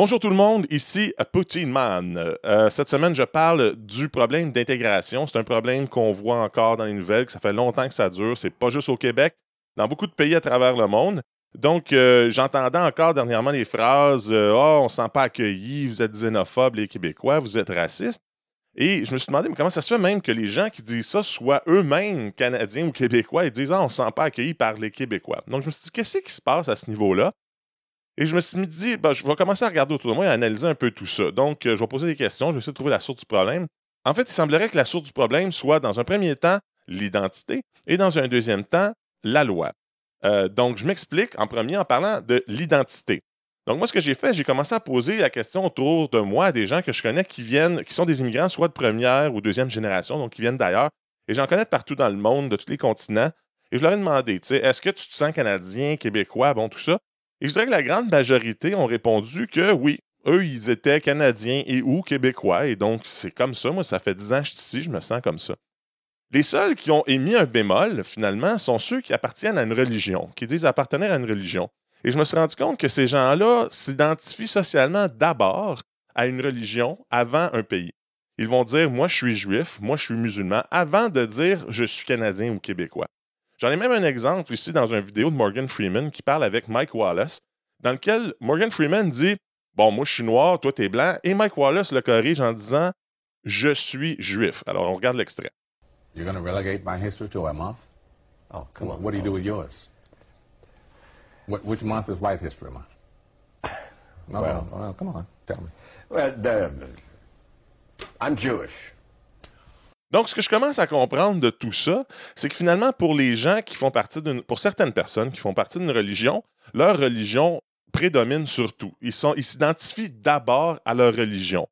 Bonjour tout le monde, ici Poutine Man. Euh, cette semaine, je parle du problème d'intégration. C'est un problème qu'on voit encore dans les nouvelles, que ça fait longtemps que ça dure. C'est pas juste au Québec, dans beaucoup de pays à travers le monde. Donc, euh, j'entendais encore dernièrement les phrases euh, Oh, on ne se sent pas accueilli, vous êtes xénophobe, les Québécois, vous êtes racistes. Et je me suis demandé, mais comment ça se fait même que les gens qui disent ça soient eux-mêmes Canadiens ou Québécois et disent Ah, on ne se sent pas accueilli par les Québécois. Donc, je me suis dit, qu'est-ce qui se passe à ce niveau-là? Et je me suis dit, ben, je vais commencer à regarder autour de moi et à analyser un peu tout ça. Donc, euh, je vais poser des questions, je vais essayer de trouver la source du problème. En fait, il semblerait que la source du problème soit, dans un premier temps, l'identité et dans un deuxième temps, la loi. Euh, donc, je m'explique en premier en parlant de l'identité. Donc, moi, ce que j'ai fait, j'ai commencé à poser la question autour de moi à des gens que je connais qui viennent, qui sont des immigrants, soit de première ou deuxième génération, donc qui viennent d'ailleurs. Et j'en connais partout dans le monde, de tous les continents. Et je leur ai demandé, tu sais, est-ce que tu te sens canadien, québécois, bon, tout ça? Et je dirais que la grande majorité ont répondu que oui, eux, ils étaient Canadiens et ou Québécois. Et donc, c'est comme ça. Moi, ça fait dix ans que je suis ici, je me sens comme ça. Les seuls qui ont émis un bémol, finalement, sont ceux qui appartiennent à une religion, qui disent appartenir à une religion. Et je me suis rendu compte que ces gens-là s'identifient socialement d'abord à une religion avant un pays. Ils vont dire Moi, je suis juif, moi, je suis musulman, avant de dire Je suis Canadien ou Québécois. J'en ai même un exemple ici dans une vidéo de Morgan Freeman qui parle avec Mike Wallace, dans lequel Morgan Freeman dit Bon, moi je suis noir, toi t'es blanc, et Mike Wallace le corrige en disant Je suis juif. Alors on regarde l'extrait. You're going to relegate my history to a month? Oh, come on. What do you do with yours? What, which month is White History Month? No, Well- no, no, come on, tell me. Well, the, I'm Jewish. Donc, ce que je commence à comprendre de tout ça, c'est que finalement, pour les gens qui font partie d'une. Pour certaines personnes qui font partie d'une religion, leur religion prédomine surtout. Ils sont- ils s'identifient d'abord à leur religion.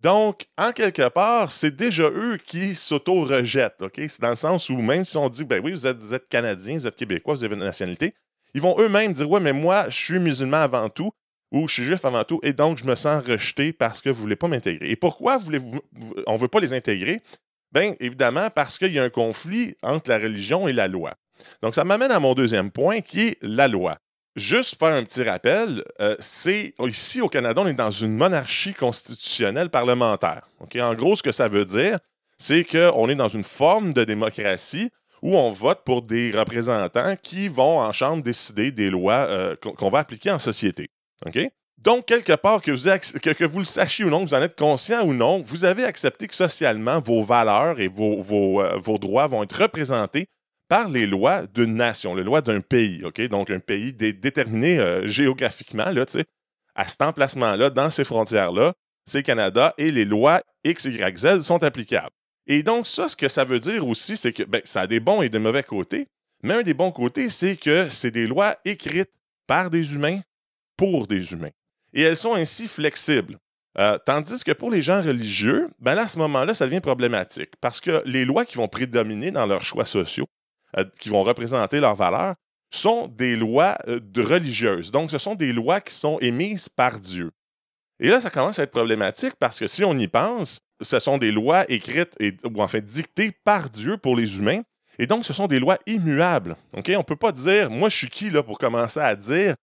Donc, en quelque part, c'est déjà eux qui s'auto-rejettent. C'est dans le sens où, même si on dit, ben oui, vous êtes, vous êtes Canadien, vous êtes Québécois, vous avez une nationalité, ils vont eux-mêmes dire, ouais, mais moi, je suis musulman avant tout, ou je suis juif avant tout, et donc je me sens rejeté parce que vous ne voulez pas m'intégrer. Et pourquoi voulez-vous, on ne veut pas les intégrer? Bien, évidemment, parce qu'il y a un conflit entre la religion et la loi. Donc, ça m'amène à mon deuxième point, qui est la loi. Juste faire un petit rappel, euh, c'est ici au Canada, on est dans une monarchie constitutionnelle parlementaire. En gros, ce que ça veut dire, c'est qu'on est dans une forme de démocratie où on vote pour des représentants qui vont en chambre décider des lois euh, qu'on va appliquer en société. Donc, quelque part, que vous, que, vous le sachiez ou non, que vous en êtes conscient ou non, vous avez accepté que socialement, vos valeurs et vos, vos, euh, droits vont être représentés par les lois d'une nation, les lois d'un pays. OK? Donc, un pays dé- déterminé euh, géographiquement, là, tu sais, à cet emplacement-là, dans ces frontières-là, c'est Canada et les lois X, Y, Z sont applicables. Et donc, ça, ce que ça veut dire aussi, c'est que ben, ça a des bons et des mauvais côtés. Mais un des bons côtés, c'est que c'est des lois écrites par des humains pour des humains. Et elles sont ainsi flexibles. Euh, tandis que pour les gens religieux, ben à ce moment-là, ça devient problématique. Parce que les lois qui vont prédominer dans leurs choix sociaux, euh, qui vont représenter leurs valeurs, sont des lois euh, religieuses. Donc, ce sont des lois qui sont émises par Dieu. Et là, ça commence à être problématique parce que si on y pense, ce sont des lois écrites et, ou en fait dictées par Dieu pour les humains. Et donc, ce sont des lois immuables. On ne peut pas dire, moi, je suis qui là pour commencer à dire,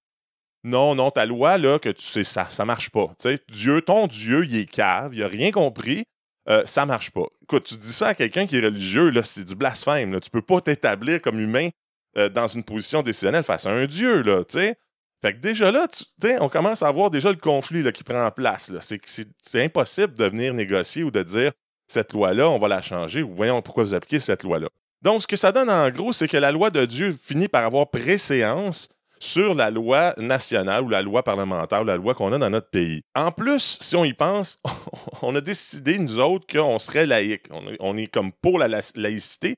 non, non, ta loi, là, que tu sais, ça ne marche pas. Tu sais, Dieu, ton Dieu, il est cave, il n'a rien compris, euh, ça marche pas. Écoute, tu dis ça à quelqu'un qui est religieux, là, c'est du blasphème. Là. Tu peux pas t'établir comme humain euh, dans une position décisionnelle face à un Dieu, là, tu sais. Fait que déjà là, tu on commence à voir déjà le conflit qui prend place. c'est impossible de venir négocier ou de dire cette loi-là, on va la changer ou voyons pourquoi vous appliquez cette loi-là. Donc, ce que ça donne en gros, c'est que la loi de Dieu finit par avoir préséance sur la loi nationale ou la loi parlementaire ou la loi qu'on a dans notre pays. En plus, si on y pense, on a décidé, nous autres, qu'on serait laïque. On est, comme pour la la- laïcité.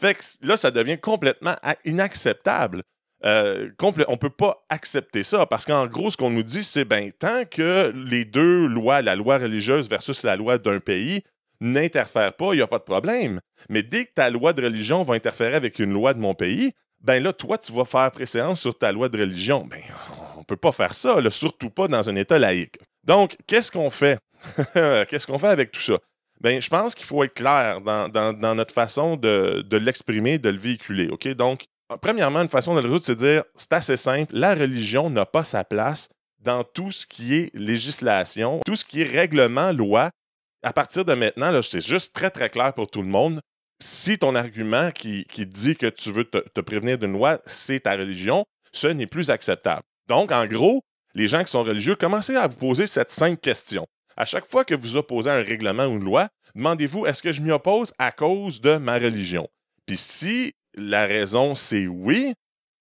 Fait que là, ça devient complètement inacceptable. Euh, on ne peut pas accepter ça parce qu'en gros, ce qu'on nous dit, c'est ben tant que les deux lois, la loi religieuse versus la loi d'un pays, n'interfèrent pas, il n'y a pas de problème. Mais dès que ta loi de religion va interférer avec une loi de mon pays, ben là, toi, tu vas faire préséance sur ta loi de religion. Ben, on peut pas faire ça, surtout pas dans un État laïque. Donc, qu'est-ce qu'on fait? qu'est-ce qu'on fait avec tout ça? Ben, je pense qu'il faut être clair dans, notre façon de, de l'exprimer, de le véhiculer. OK? Donc, premièrement, une façon de le résoudre, c'est de dire c'est assez simple, la religion n'a pas sa place dans tout ce qui est législation, tout ce qui est règlement, loi. À partir de maintenant, c'est juste très, très clair pour tout le monde. Si ton argument qui, dit que tu veux te, prévenir d'une loi, c'est ta religion, ce n'est plus acceptable. Donc, en gros, les gens qui sont religieux, commencez à vous poser cette simple question. À chaque fois que vous opposez un règlement ou une loi, demandez-vous est-ce que je m'y oppose à cause de ma religion? Puis si la raison c'est oui,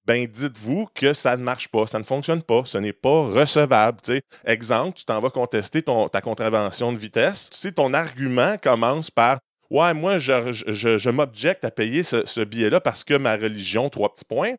ben dites-vous que ça ne marche pas, ça ne fonctionne pas, ce n'est pas recevable. Exemple, tu t'en vas contester ta contravention de vitesse. Si ton argument commence par Ouais, moi, je, m'objecte à payer ce, ce billet-là parce que ma religion, trois petits points.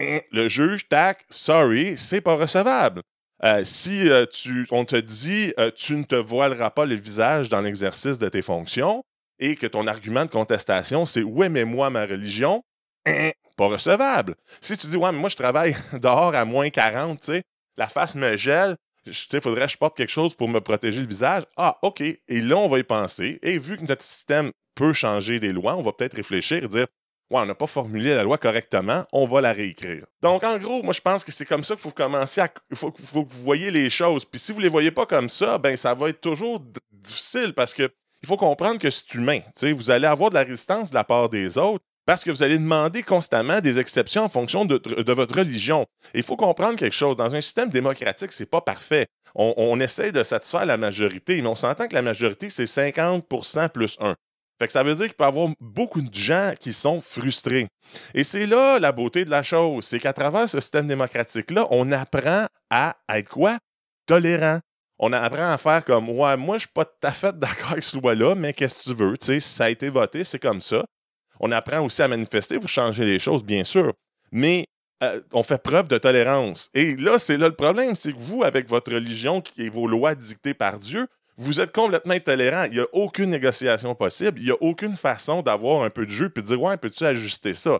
Hein, le juge, tac, sorry, c'est pas recevable. Euh, si euh, tu, on te dit euh, tu ne te voileras pas le visage dans l'exercice de tes fonctions et que ton argument de contestation c'est ouais mais moi ma religion hein, pas recevable. Si tu dis ouais mais moi je travaille dehors à moins 40, tu sais, la face me gèle, il faudrait que je porte quelque chose pour me protéger le visage. Ah, OK. Et là, on va y penser. Et vu que notre système peut changer des lois, on va peut-être réfléchir et dire Ouais, on n'a pas formulé la loi correctement, on va la réécrire. Donc, en gros, moi, je pense que c'est comme ça qu'il faut commencer à. Il faut, que vous voyez les choses. Puis si vous ne les voyez pas comme ça, ben ça va être toujours difficile parce que il faut comprendre que c'est humain. vous allez avoir de la résistance de la part des autres parce que vous allez demander constamment des exceptions en fonction de, votre religion. il faut comprendre quelque chose. Dans un système démocratique, c'est pas parfait. On, on, essaie de satisfaire la majorité, mais on s'entend que la majorité, c'est 50% plus 1. Fait que ça veut dire qu'il peut y avoir beaucoup de gens qui sont frustrés. Et c'est là la beauté de la chose, c'est qu'à travers ce système démocratique-là, on apprend à être quoi? Tolérant. On apprend à faire comme Ouais, moi, je suis pas tout à fait d'accord avec ce loi-là, mais qu'est-ce que tu veux? Ça a été voté, c'est comme ça. On apprend aussi à manifester pour changer les choses, bien sûr. Mais euh, on fait preuve de tolérance. Et là, c'est là le problème, c'est que vous, avec votre religion et vos lois dictées par Dieu, vous êtes complètement intolérant. Il n'y a aucune négociation possible. Il n'y a aucune façon d'avoir un peu de jeu puis de dire Ouais, peux-tu ajuster ça?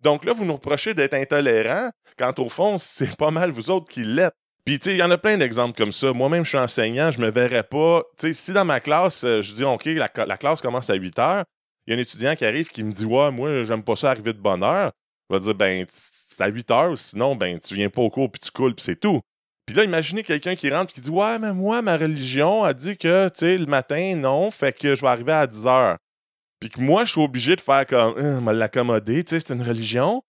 Donc là, vous nous reprochez d'être intolérant quand au fond, c'est pas mal vous autres qui l'êtes. Puis, tu sais, il y en a plein d'exemples comme ça. Moi-même, je suis enseignant, je me verrais pas. Tu sais, si dans ma classe, euh, je dis OK, la, classe commence à 8 heures, il y a un étudiant qui arrive qui me dit Ouais, moi, j'aime pas ça arriver de bonne heure. Je vais dire Ben, c'est à 8 heures, sinon, ben, tu viens pas au cours puis tu coules puis c'est tout. Puis là, imaginez quelqu'un qui rentre et qui dit Ouais, mais moi, ma religion a dit que, tu sais, le matin, non, fait que je vais arriver à 10 heures. Puis que moi, je suis obligé de faire comme, euh, me l'accommoder, tu sais, c'est une religion.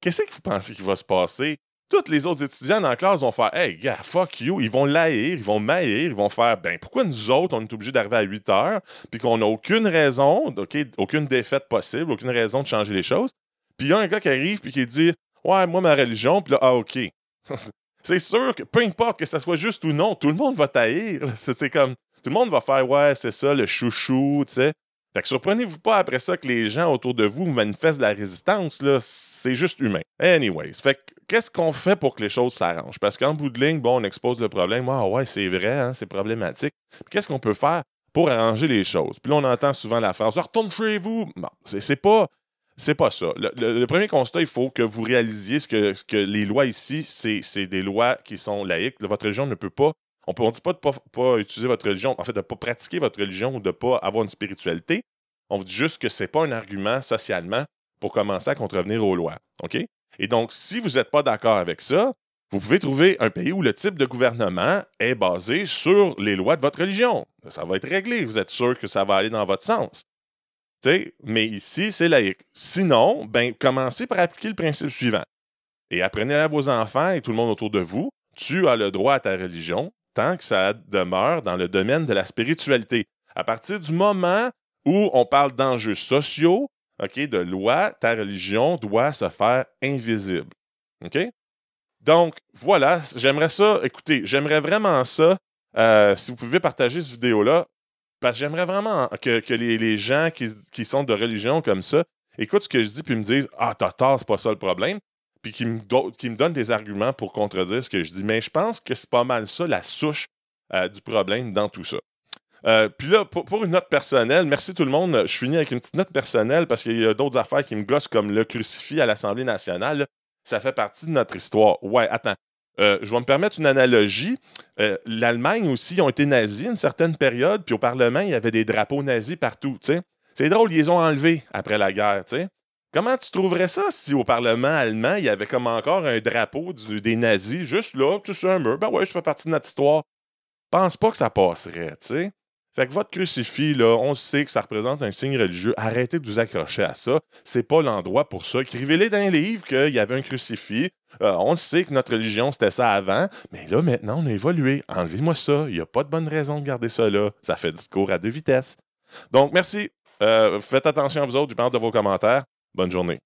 Qu'est-ce que vous pensez qu'il va se passer? Tous les autres étudiants dans la classe vont faire Hey, gars, fuck you. Ils vont l'haïr, ils vont m'haïr, ils vont faire Ben, pourquoi nous autres, on est obligés d'arriver à 8 heures, puis qu'on n'a aucune raison, OK, aucune défaite possible, aucune raison de changer les choses. Puis il y a un gars qui arrive puis qui dit Ouais, moi, ma religion, puis là, ah, OK. c'est sûr que peu importe que ça soit juste ou non, tout le monde va taïr. C'est comme, tout le monde va faire, ouais, c'est ça, le chouchou, tu sais. Fait que surprenez-vous pas après ça que les gens autour de vous manifestent de la résistance, là, c'est juste humain. Anyways, fait qu'est-ce qu'on fait pour que les choses s'arrangent? Parce qu'en bout de ligne, bon, on expose le problème, ah ouais, c'est vrai, hein, c'est problématique. Qu'est-ce qu'on peut faire pour arranger les choses? Puis là, on entend souvent la phrase, retourne chez vous. Bon, c'est pas, c'est pas ça. Le, premier constat, il faut que vous réalisiez que, les lois ici, c'est des lois qui sont laïques. Votre religion ne peut pas. On ne dit pas de ne pas, utiliser votre religion, en fait, de ne pas pratiquer votre religion ou de ne pas avoir une spiritualité. On vous dit juste que ce n'est pas un argument socialement pour commencer à contrevenir aux lois. OK? Et donc, si vous n'êtes pas d'accord avec ça, vous pouvez trouver un pays où le type de gouvernement est basé sur les lois de votre religion. Ça va être réglé. Vous êtes sûr que ça va aller dans votre sens mais ici, c'est laïque. Sinon, ben, commencez par appliquer le principe suivant. Et apprenez à vos enfants et tout le monde autour de vous, tu as le droit à ta religion tant que ça demeure dans le domaine de la spiritualité. À partir du moment où on parle d'enjeux sociaux, de loi, ta religion doit se faire invisible. Donc, voilà, j'aimerais ça, écoutez, j'aimerais vraiment ça, euh, si vous pouvez partager cette vidéo-là, parce que j'aimerais vraiment que, les, gens qui, sont de religion comme ça écoutent ce que je dis puis me disent Ah, t'as tort, c'est pas ça le problème. Puis qui me, donnent des arguments pour contredire ce que je dis. Mais je pense que c'est pas mal ça, la souche euh, du problème dans tout ça. Euh, puis là, pour, une note personnelle, merci tout le monde. Je finis avec une petite note personnelle parce qu'il y a d'autres affaires qui me gossent comme le crucifix à l'Assemblée nationale. Ça fait partie de notre histoire. Ouais, attends. Euh, je vais me permettre une analogie. L'Allemagne aussi ont été nazis une certaine période, puis au Parlement, il y avait des drapeaux nazis partout. C'est drôle, ils les ont enlevés après la guerre. Comment tu trouverais ça si au Parlement allemand, il y avait comme encore un drapeau des nazis juste là, tu sais, un mur? Ben ouais, je fais partie de notre histoire. Pense pas que ça passerait, tu sais. Fait que votre crucifix, là, on sait que ça représente un signe religieux. Arrêtez de vous accrocher à ça. C'est pas l'endroit pour ça. Écrivez-les dans un livre qu'il y avait un crucifix. Euh, on sait que notre religion, c'était ça avant. Mais là, maintenant, on a évolué. Enlevez-moi ça. Il n'y a pas de bonne raison de garder ça là. Ça fait discours à deux vitesses. Donc, merci. Euh, faites attention à vous autres. Je parle de vos commentaires. Bonne journée.